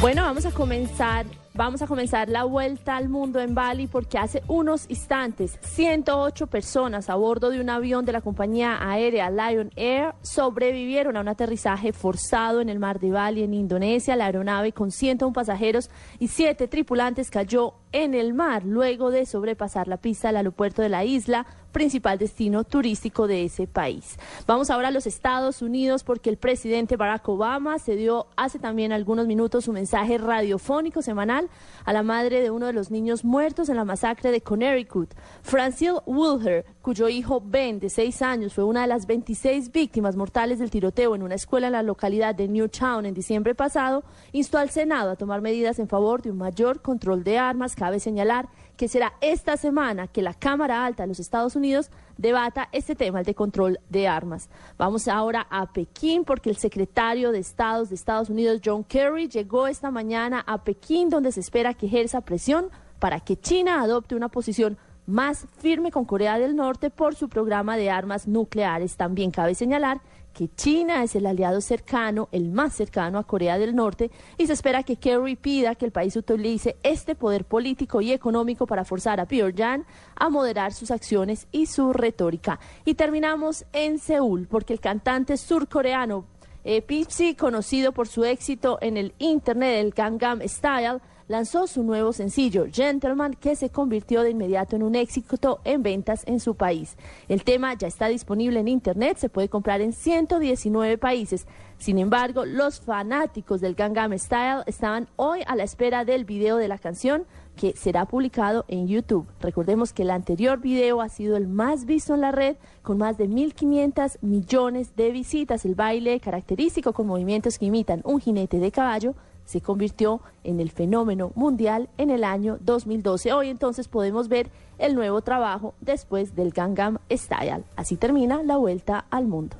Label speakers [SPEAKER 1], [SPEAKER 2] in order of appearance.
[SPEAKER 1] Bueno, vamos a comenzar, vamos a comenzar la vuelta al mundo en Bali porque hace unos instantes 108 personas a bordo de un avión de la compañía aérea Lion Air sobrevivieron a un aterrizaje forzado en el mar de Bali en Indonesia. La aeronave con 101 pasajeros y 7 tripulantes cayó en el mar luego de sobrepasar la pista del aeropuerto de la isla, principal destino turístico de ese país. Vamos ahora a los Estados Unidos porque el presidente Barack Obama se dio hace también algunos minutos su mensaje radiofónico semanal a la madre de uno de los niños muertos en la masacre de Connecticut, Francine Wilher, cuyo hijo Ben, de seis años, fue una de las 26 víctimas mortales del tiroteo en una escuela en la localidad de Newtown en diciembre pasado, instó al Senado a tomar medidas en favor de un mayor control de armas. Cabe señalar que será esta semana que la Cámara Alta de los Estados Unidos debata este tema, el de control de armas. Vamos ahora a Pekín porque el secretario de Estados de Estados Unidos, John Kerry, llegó esta mañana a Pekín donde se espera que ejerza presión para que China adopte una posición más firme con Corea del Norte por su programa de armas nucleares. También cabe señalar que China es el aliado cercano, el más cercano a Corea del Norte, y se espera que Kerry pida que el país utilice este poder político y económico para forzar a Pyongyang a moderar sus acciones y su retórica. Y terminamos en Seúl, porque el cantante surcoreano eh, Pipsy, conocido por su éxito en el internet del Gangnam Style, lanzó su nuevo sencillo, Gentleman, que se convirtió de inmediato en un éxito en ventas en su país. El tema ya está disponible en Internet, se puede comprar en 119 países. Sin embargo, los fanáticos del Gangnam Style estaban hoy a la espera del video de la canción que será publicado en YouTube. Recordemos que el anterior video ha sido el más visto en la red con más de 1.500 millones de visitas. El baile característico con movimientos que imitan un jinete de caballo se convirtió en el fenómeno mundial en el año 2012. Hoy entonces podemos ver el nuevo trabajo después del Gangnam Style. Así termina la vuelta al mundo.